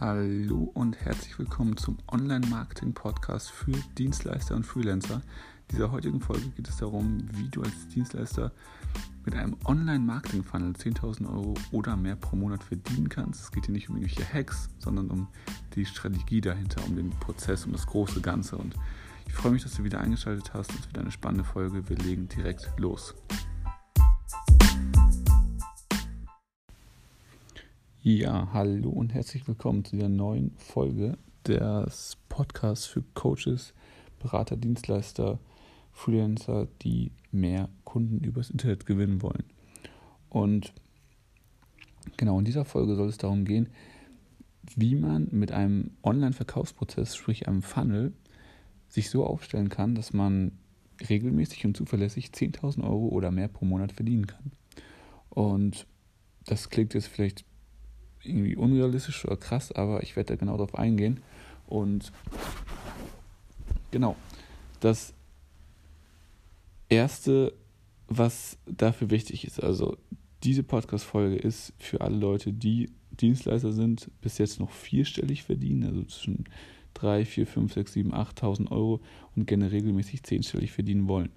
Hallo und herzlich willkommen zum Online-Marketing-Podcast für Dienstleister und Freelancer. In dieser heutigen Folge geht es darum, wie du als Dienstleister mit einem Online-Marketing-Funnel 10.000 Euro oder mehr pro Monat verdienen kannst. Es geht hier nicht um irgendwelche Hacks, sondern um die Strategie dahinter, um den Prozess, um das große Ganze. Und ich freue mich, dass du wieder eingeschaltet hast. Es wird eine spannende Folge. Wir legen direkt los. Ja, hallo und herzlich willkommen zu dieser neuen Folge des Podcasts für Coaches, Berater, Dienstleister, Freelancer, die mehr Kunden übers Internet gewinnen wollen. Und genau in dieser Folge soll es darum gehen, wie man mit einem Online-Verkaufsprozess, sprich einem Funnel, sich so aufstellen kann, dass man regelmäßig und zuverlässig 10.000 Euro oder mehr pro Monat verdienen kann. Und das klingt jetzt vielleicht irgendwie unrealistisch oder krass, aber ich werde da genau darauf eingehen. Und genau, das Erste, was dafür wichtig ist, also diese Podcast-Folge ist für alle Leute, die Dienstleister sind, bis jetzt noch vierstellig verdienen, also zwischen 3, 4, 5, 6, 7, 8.000 Euro und gerne regelmäßig zehnstellig verdienen wollen.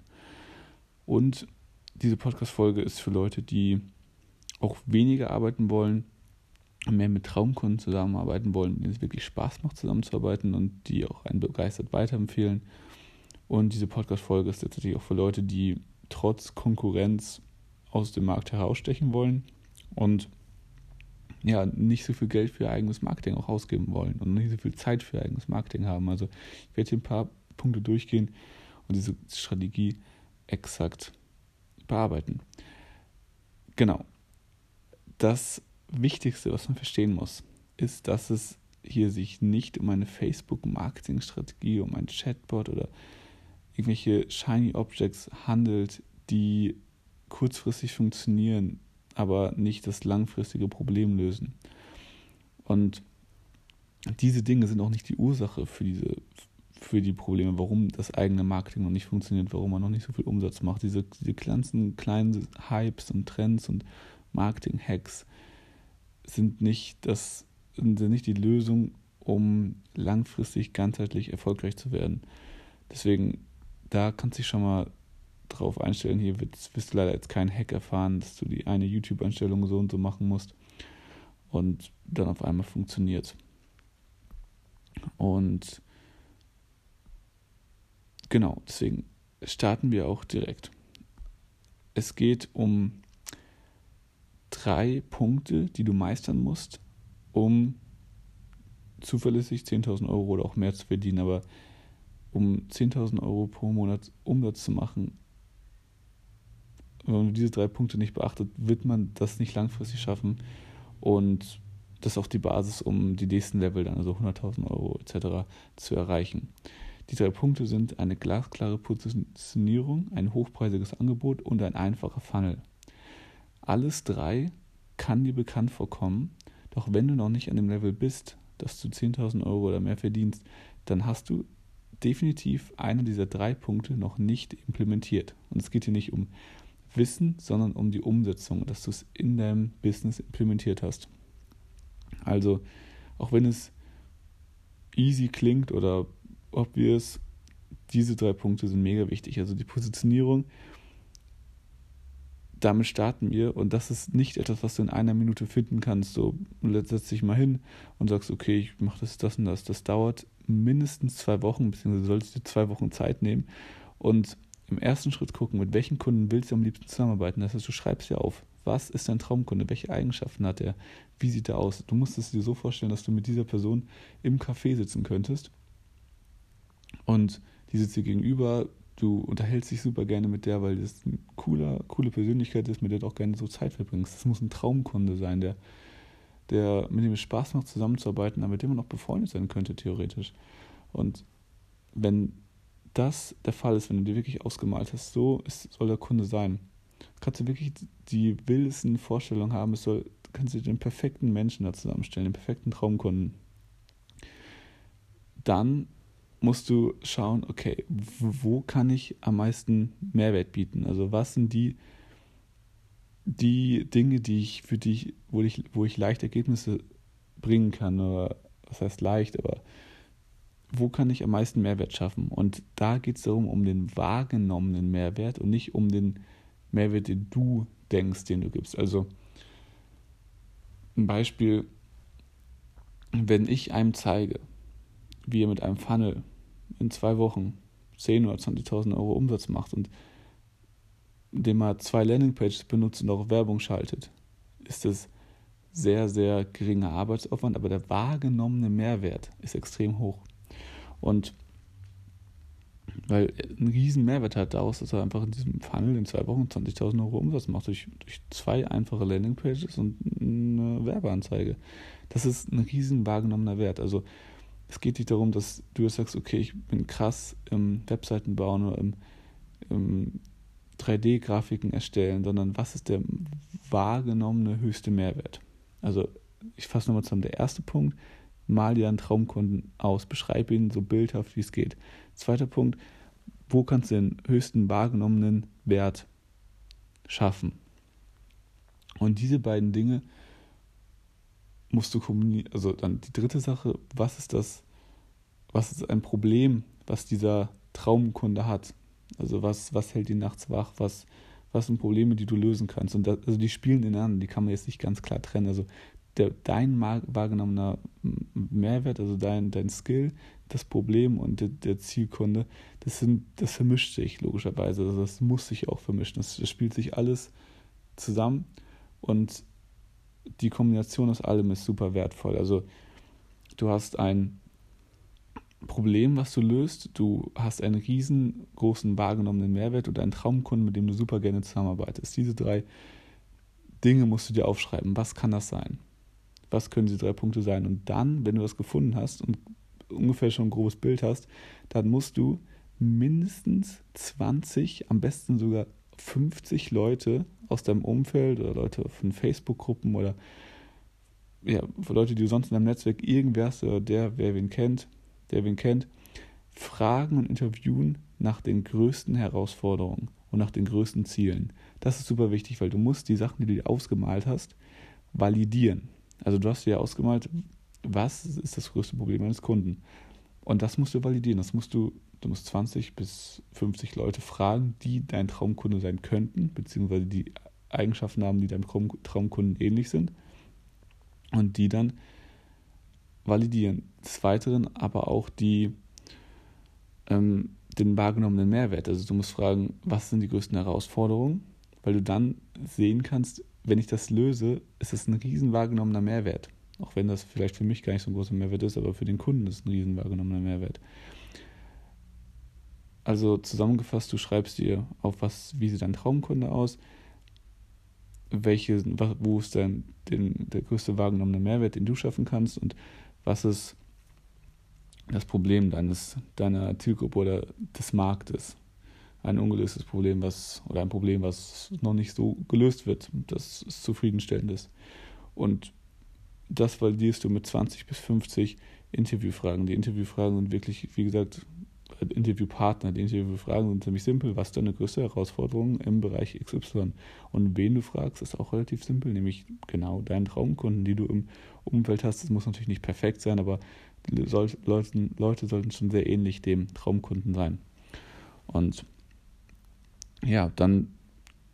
Und diese Podcast-Folge ist für Leute, die auch weniger arbeiten wollen, mehr mit Traumkunden zusammenarbeiten wollen, denen es wirklich Spaß macht, zusammenzuarbeiten und die auch einen begeistert weiterempfehlen. Und diese Podcast-Folge ist letztendlich auch für Leute, die trotz Konkurrenz aus dem Markt herausstechen wollen und ja, nicht so viel Geld für ihr eigenes Marketing auch ausgeben wollen und nicht so viel Zeit für ihr eigenes Marketing haben. Also ich werde hier ein paar Punkte durchgehen und diese Strategie exakt bearbeiten. Genau. Das Wichtigste, was man verstehen muss, ist, dass es hier sich nicht um eine Facebook-Marketing-Strategie, um ein Chatbot oder irgendwelche Shiny Objects handelt, die kurzfristig funktionieren, aber nicht das langfristige Problem lösen. Und diese Dinge sind auch nicht die Ursache für diese für die Probleme, warum das eigene Marketing noch nicht funktioniert, warum man noch nicht so viel Umsatz macht. Diese, diese ganzen kleinen Hypes und Trends und Marketing-Hacks, sind nicht, das, sind nicht die Lösung, um langfristig ganzheitlich erfolgreich zu werden. Deswegen, da kannst du dich schon mal drauf einstellen. Hier wirst, wirst du leider jetzt keinen Hack erfahren, dass du die eine YouTube-Einstellung so und so machen musst und dann auf einmal funktioniert. Und genau, deswegen starten wir auch direkt. Es geht um drei Punkte, die du meistern musst, um zuverlässig 10.000 Euro oder auch mehr zu verdienen. Aber um 10.000 Euro pro Monat Umsatz zu machen, wenn man diese drei Punkte nicht beachtet, wird man das nicht langfristig schaffen. Und das ist auch die Basis, um die nächsten Level, dann also 100.000 Euro etc. zu erreichen. Die drei Punkte sind eine glasklare Positionierung, ein hochpreisiges Angebot und ein einfacher Funnel. Alles drei kann dir bekannt vorkommen, doch wenn du noch nicht an dem Level bist, dass du 10.000 Euro oder mehr verdienst, dann hast du definitiv einen dieser drei Punkte noch nicht implementiert. Und es geht hier nicht um Wissen, sondern um die Umsetzung, dass du es in deinem Business implementiert hast. Also, auch wenn es easy klingt oder obvious, diese drei Punkte sind mega wichtig. Also die Positionierung damit starten wir und das ist nicht etwas, was du in einer Minute finden kannst. So, setzt dich mal hin und sagst, okay, ich mache das, das und das. Das dauert mindestens zwei Wochen, beziehungsweise solltest du zwei Wochen Zeit nehmen und im ersten Schritt gucken, mit welchen Kunden willst du am liebsten zusammenarbeiten. Das heißt, du schreibst ja auf, was ist dein Traumkunde, welche Eigenschaften hat er, wie sieht er aus. Du musst es dir so vorstellen, dass du mit dieser Person im Café sitzen könntest und die sitzt dir gegenüber, du unterhältst dich super gerne mit der, weil das eine cooler, coole Persönlichkeit ist, mit der du auch gerne so Zeit verbringst. Das muss ein Traumkunde sein, der, der, mit dem es Spaß macht, zusammenzuarbeiten, aber mit dem man auch befreundet sein könnte, theoretisch. Und wenn das der Fall ist, wenn du dir wirklich ausgemalt hast, so ist, soll der Kunde sein, kannst du wirklich die wildesten Vorstellungen haben, es soll, kannst du den perfekten Menschen da zusammenstellen, den perfekten Traumkunden. Dann musst du schauen, okay, wo kann ich am meisten Mehrwert bieten? Also was sind die, die Dinge, die ich für dich, wo ich, wo ich leicht Ergebnisse bringen kann oder was heißt leicht, aber wo kann ich am meisten Mehrwert schaffen? Und da geht es darum, um den wahrgenommenen Mehrwert und nicht um den Mehrwert, den du denkst, den du gibst. Also ein Beispiel, wenn ich einem zeige, wie er mit einem Funnel in zwei Wochen 10 oder 20.000 Euro Umsatz macht und indem er zwei Landingpages benutzt und auch Werbung schaltet, ist das sehr, sehr geringer Arbeitsaufwand, aber der wahrgenommene Mehrwert ist extrem hoch. Und weil ein riesen Mehrwert hat daraus, dass er einfach in diesem Funnel in zwei Wochen 20.000 Euro Umsatz macht durch, durch zwei einfache Landingpages und eine Werbeanzeige. Das ist ein riesen wahrgenommener Wert. Also es geht nicht darum, dass du sagst, okay, ich bin krass im Webseiten bauen oder im, im 3D-Grafiken erstellen, sondern was ist der wahrgenommene höchste Mehrwert? Also ich fasse nochmal zusammen. Der erste Punkt, mal dir einen Traumkunden aus, beschreib ihn so bildhaft, wie es geht. Zweiter Punkt, wo kannst du den höchsten wahrgenommenen Wert schaffen? Und diese beiden Dinge musst du kommunizieren. Also dann die dritte Sache, was ist das, was ist ein Problem, was dieser Traumkunde hat? Also was, was hält ihn nachts wach? Was, was sind Probleme, die du lösen kannst? Und das, also die spielen ineinander, die kann man jetzt nicht ganz klar trennen. Also der, dein wahrgenommener Mehrwert, also dein, dein Skill, das Problem und der, der Zielkunde, das, sind, das vermischt sich logischerweise. Also das muss sich auch vermischen. Das, das spielt sich alles zusammen und die Kombination aus allem ist super wertvoll. Also du hast ein Problem, was du löst, du hast einen riesengroßen wahrgenommenen Mehrwert und einen Traumkunden, mit dem du super gerne zusammenarbeitest. Diese drei Dinge musst du dir aufschreiben. Was kann das sein? Was können diese drei Punkte sein? Und dann, wenn du das gefunden hast und ungefähr schon ein grobes Bild hast, dann musst du mindestens 20, am besten sogar 50 Leute aus deinem Umfeld oder Leute von Facebook-Gruppen oder ja, Leute, die du sonst in deinem Netzwerk irgendwer hast oder der, wer wen kennt, der wen kennt, fragen und interviewen nach den größten Herausforderungen und nach den größten Zielen. Das ist super wichtig, weil du musst die Sachen, die du dir ausgemalt hast, validieren. Also du hast dir ausgemalt, was ist das größte Problem eines Kunden? Und das musst du validieren. Das musst du Du musst 20 bis 50 Leute fragen, die dein Traumkunde sein könnten, beziehungsweise die Eigenschaften haben, die deinem Traumkunden ähnlich sind. Und die dann validieren. Des Weiteren aber auch die, ähm, den wahrgenommenen Mehrwert. Also du musst fragen, was sind die größten Herausforderungen, weil du dann sehen kannst, wenn ich das löse, ist es ein riesen wahrgenommener Mehrwert. Auch wenn das vielleicht für mich gar nicht so ein großer Mehrwert ist, aber für den Kunden ist es ein riesen wahrgenommener Mehrwert. Also zusammengefasst, du schreibst dir auf was, wie sieht dein Traumkunde aus, welche, wo ist dein, den, der größte wahrgenommene Mehrwert, den du schaffen kannst und was ist das Problem deines, deiner Zielgruppe oder des Marktes. Ein ungelöstes Problem, was, oder ein Problem, was noch nicht so gelöst wird, das zufriedenstellend ist. Und das validierst du mit 20 bis 50 Interviewfragen. Die Interviewfragen sind wirklich, wie gesagt, Interviewpartner, die Interviewfragen sind ziemlich simpel. Was ist deine größte Herausforderung im Bereich XY? Und wen du fragst, ist auch relativ simpel, nämlich genau deinen Traumkunden, die du im Umfeld hast. Das muss natürlich nicht perfekt sein, aber Leute, Leute sollten schon sehr ähnlich dem Traumkunden sein. Und ja, dann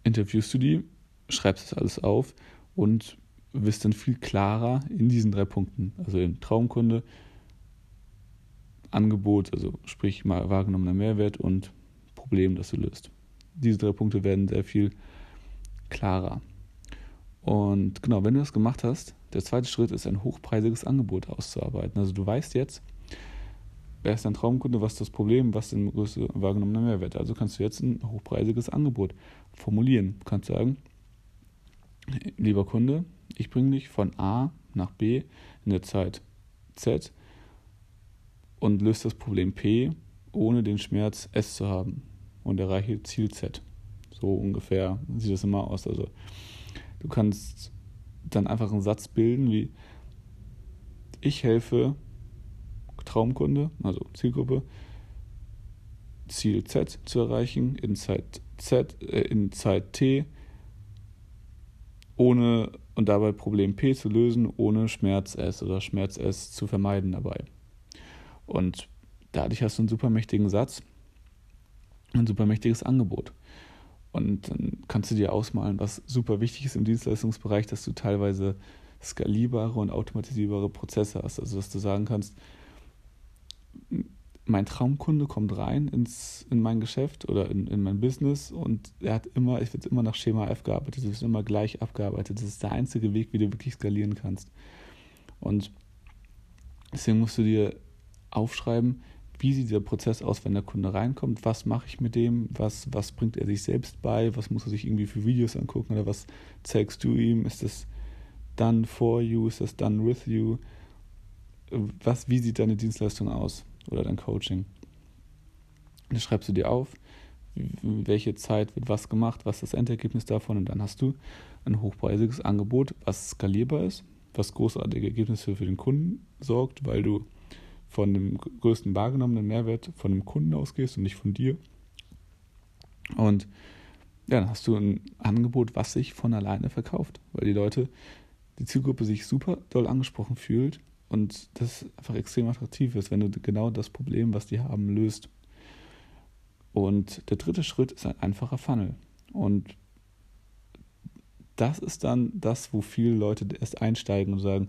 interviewst du die, schreibst das alles auf und wirst dann viel klarer in diesen drei Punkten. Also im Traumkunde, Angebot, also sprich mal wahrgenommener Mehrwert und Problem, das du löst. Diese drei Punkte werden sehr viel klarer. Und genau, wenn du das gemacht hast, der zweite Schritt ist ein hochpreisiges Angebot auszuarbeiten. Also du weißt jetzt, wer ist dein Traumkunde, was ist das Problem, was ist der größte wahrgenommene Mehrwert. Also kannst du jetzt ein hochpreisiges Angebot formulieren. Du kannst sagen, lieber Kunde, ich bringe dich von A nach B in der Zeit Z und löst das Problem P, ohne den Schmerz S zu haben und erreiche Ziel Z. So ungefähr sieht das immer aus. Also du kannst dann einfach einen Satz bilden wie ich helfe Traumkunde, also Zielgruppe, Ziel Z zu erreichen in Zeit Z, äh, in Zeit T, ohne und dabei Problem P zu lösen, ohne Schmerz S oder Schmerz S zu vermeiden dabei. Und dadurch hast du einen super mächtigen Satz, ein super mächtiges Angebot. Und dann kannst du dir ausmalen, was super wichtig ist im Dienstleistungsbereich, dass du teilweise skalierbare und automatisierbare Prozesse hast. Also dass du sagen kannst, mein Traumkunde kommt rein ins, in mein Geschäft oder in, in mein Business und er hat immer, es wird immer nach Schema F gearbeitet, es wird immer gleich abgearbeitet. Das ist der einzige Weg, wie du wirklich skalieren kannst. Und deswegen musst du dir aufschreiben, wie sieht dieser Prozess aus, wenn der Kunde reinkommt, was mache ich mit dem, was, was bringt er sich selbst bei, was muss er sich irgendwie für Videos angucken oder was zeigst du ihm, ist das done for you, ist das done with you, was, wie sieht deine Dienstleistung aus oder dein Coaching. Das schreibst du dir auf, welche Zeit wird was gemacht, was ist das Endergebnis davon und dann hast du ein hochpreisiges Angebot, was skalierbar ist, was großartige Ergebnisse für den Kunden sorgt, weil du von dem größten wahrgenommenen Mehrwert von dem Kunden ausgehst und nicht von dir. Und ja, dann hast du ein Angebot, was sich von alleine verkauft, weil die Leute, die Zielgruppe sich super doll angesprochen fühlt und das einfach extrem attraktiv ist, wenn du genau das Problem, was die haben, löst. Und der dritte Schritt ist ein einfacher Funnel. Und das ist dann das, wo viele Leute erst einsteigen und sagen,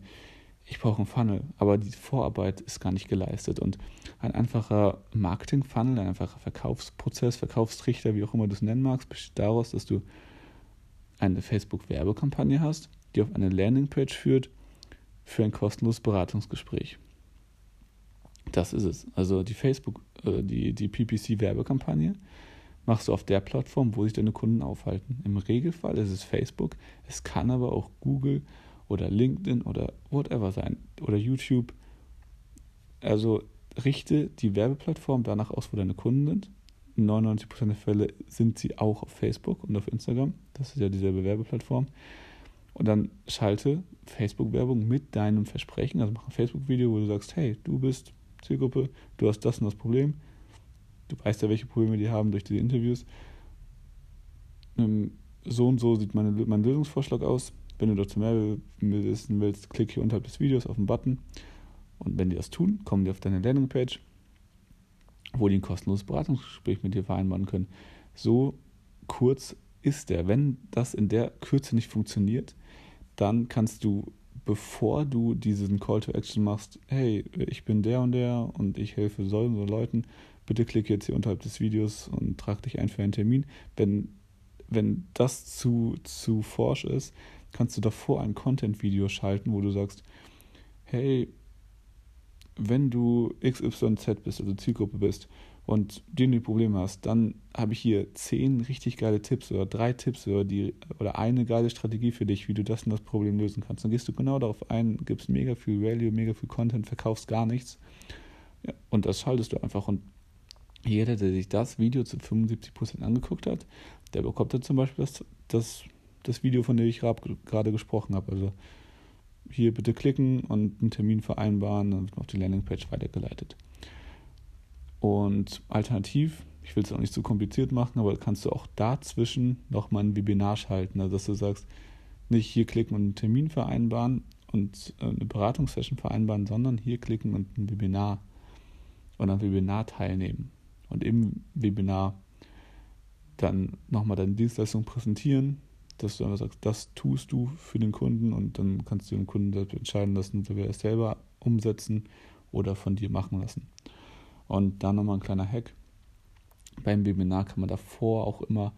ich brauche einen Funnel, aber die Vorarbeit ist gar nicht geleistet. Und ein einfacher Marketing-Funnel, ein einfacher Verkaufsprozess, Verkaufstrichter, wie auch immer du es nennen magst, besteht daraus, dass du eine Facebook-Werbekampagne hast, die auf eine Landingpage führt für ein kostenloses Beratungsgespräch. Das ist es. Also die Facebook, äh, die, die PPC-Werbekampagne machst du auf der Plattform, wo sich deine Kunden aufhalten. Im Regelfall ist es Facebook, es kann aber auch Google oder LinkedIn oder whatever sein oder YouTube. Also richte die Werbeplattform danach aus, wo deine Kunden sind. In 99% der Fälle sind sie auch auf Facebook und auf Instagram. Das ist ja dieselbe Werbeplattform. Und dann schalte Facebook-Werbung mit deinem Versprechen. Also mach ein Facebook-Video, wo du sagst, hey, du bist Zielgruppe, du hast das und das Problem. Du weißt ja, welche Probleme die haben durch diese Interviews. Ähm, so und so sieht meine, mein Lösungsvorschlag aus. Wenn du dazu mehr wissen willst, klick hier unterhalb des Videos auf den Button. Und wenn die das tun, kommen die auf deine Landingpage, wo die ein kostenloses Beratungsgespräch mit dir vereinbaren können. So kurz ist der. Wenn das in der Kürze nicht funktioniert, dann kannst du, bevor du diesen Call to Action machst, hey, ich bin der und der und ich helfe so und so Leuten, bitte klick jetzt hier unterhalb des Videos und trag dich ein für einen Termin. Wenn, wenn das zu, zu forsch ist, kannst du davor ein Content-Video schalten, wo du sagst, hey, wenn du XYZ bist, also Zielgruppe bist und die Probleme hast, dann habe ich hier zehn richtig geile Tipps oder drei Tipps oder, die, oder eine geile Strategie für dich, wie du das und das Problem lösen kannst. Dann gehst du genau darauf ein, gibst mega viel Value, mega viel Content, verkaufst gar nichts ja, und das schaltest du einfach und jeder, der sich das Video zu 75% angeguckt hat, der bekommt dann zum Beispiel das, das das Video, von dem ich gerade gesprochen habe. Also hier bitte klicken und einen Termin vereinbaren, dann wird man auf die Landingpage weitergeleitet. Und alternativ, ich will es auch nicht zu so kompliziert machen, aber kannst du auch dazwischen nochmal ein Webinar schalten. Also dass du sagst, nicht hier klicken und einen Termin vereinbaren und äh, eine Beratungssession vereinbaren, sondern hier klicken und ein Webinar und am Webinar teilnehmen. Und im Webinar dann nochmal deine Dienstleistung präsentieren, dass du einfach sagst, das tust du für den Kunden und dann kannst du den Kunden selbst entscheiden lassen, ob er es selber umsetzen oder von dir machen lassen. Und dann nochmal ein kleiner Hack. Beim Webinar kann man davor auch immer,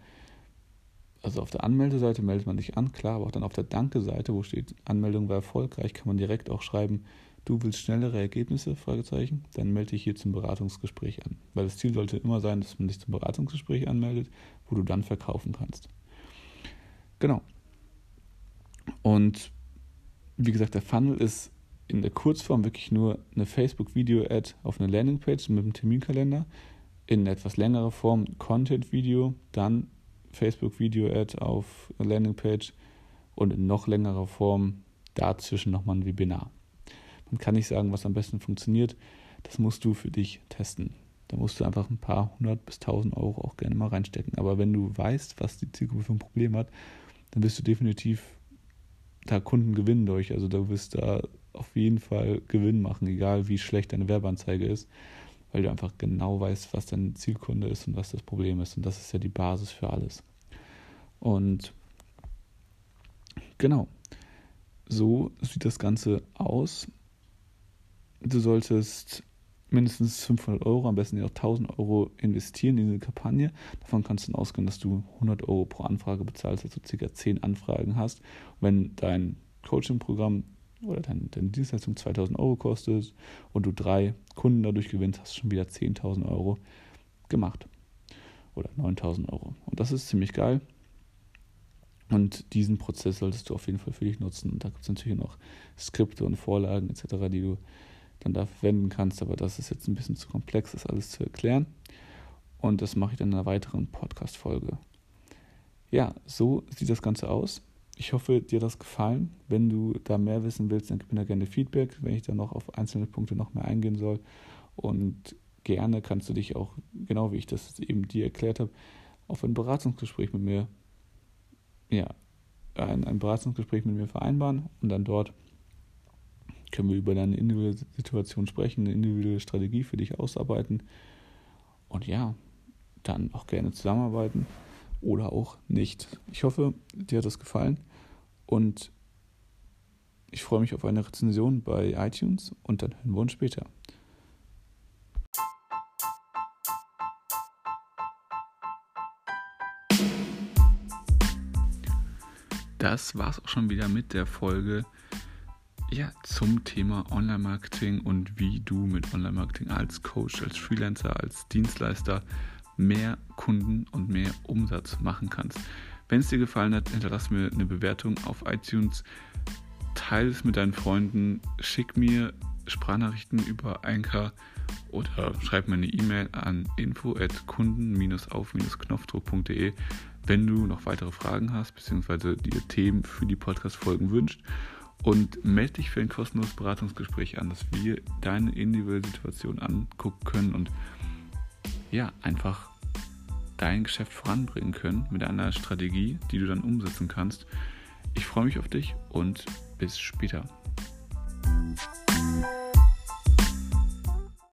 also auf der Anmeldeseite meldet man sich an, klar, aber auch dann auf der Danke-Seite, wo steht Anmeldung war erfolgreich, kann man direkt auch schreiben, du willst schnellere Ergebnisse, Fragezeichen, dann melde dich hier zum Beratungsgespräch an. Weil das Ziel sollte immer sein, dass man sich zum Beratungsgespräch anmeldet, wo du dann verkaufen kannst. Genau. Und wie gesagt, der Funnel ist in der Kurzform wirklich nur eine Facebook-Video-Ad auf einer Landingpage mit einem Terminkalender. In etwas längerer Form Content-Video, dann Facebook-Video-Ad auf einer Landingpage und in noch längerer Form dazwischen nochmal ein Webinar. Man kann nicht sagen, was am besten funktioniert. Das musst du für dich testen. Da musst du einfach ein paar hundert bis tausend Euro auch gerne mal reinstecken. Aber wenn du weißt, was die Zielgruppe für ein Problem hat, dann wirst du definitiv da Kunden gewinnen durch. Also du wirst da auf jeden Fall Gewinn machen, egal wie schlecht deine Werbeanzeige ist, weil du einfach genau weißt, was dein Zielkunde ist und was das Problem ist. Und das ist ja die Basis für alles. Und genau, so sieht das Ganze aus. Du solltest mindestens 500 Euro, am besten auch 1000 Euro investieren in diese Kampagne. Davon kannst du dann ausgehen, dass du 100 Euro pro Anfrage bezahlst, also circa 10 Anfragen hast. wenn dein Coaching-Programm oder deine, deine Dienstleistung 2000 Euro kostet und du drei Kunden dadurch gewinnst, hast du schon wieder 10.000 Euro gemacht. Oder 9000 Euro. Und das ist ziemlich geil. Und diesen Prozess solltest du auf jeden Fall für dich nutzen. Und da gibt es natürlich noch Skripte und Vorlagen etc., die du dann da verwenden kannst. Aber das ist jetzt ein bisschen zu komplex, das alles zu erklären. Und das mache ich dann in einer weiteren Podcast-Folge. Ja, so sieht das Ganze aus. Ich hoffe, dir hat das gefallen. Wenn du da mehr wissen willst, dann gib mir da gerne Feedback, wenn ich da noch auf einzelne Punkte noch mehr eingehen soll. Und gerne kannst du dich auch, genau wie ich das eben dir erklärt habe, auf ein Beratungsgespräch mit mir, ja, ein, ein Beratungsgespräch mit mir vereinbaren und dann dort können wir über deine individuelle Situation sprechen, eine individuelle Strategie für dich ausarbeiten und ja, dann auch gerne zusammenarbeiten oder auch nicht. Ich hoffe, dir hat das gefallen und ich freue mich auf eine Rezension bei iTunes und dann hören wir uns später. Das war's auch schon wieder mit der Folge ja, zum Thema Online-Marketing und wie du mit Online-Marketing als Coach, als Freelancer, als Dienstleister mehr Kunden und mehr Umsatz machen kannst. Wenn es dir gefallen hat, hinterlass mir eine Bewertung auf iTunes, teile es mit deinen Freunden, schick mir Sprachnachrichten über Anchor oder schreib mir eine E-Mail an info@kunden-auf-knopfdruck.de, wenn du noch weitere Fragen hast bzw. dir Themen für die Podcast-Folgen wünscht und melde dich für ein kostenloses Beratungsgespräch an, dass wir deine individuelle Situation angucken können und ja, einfach dein Geschäft voranbringen können mit einer Strategie, die du dann umsetzen kannst. Ich freue mich auf dich und bis später.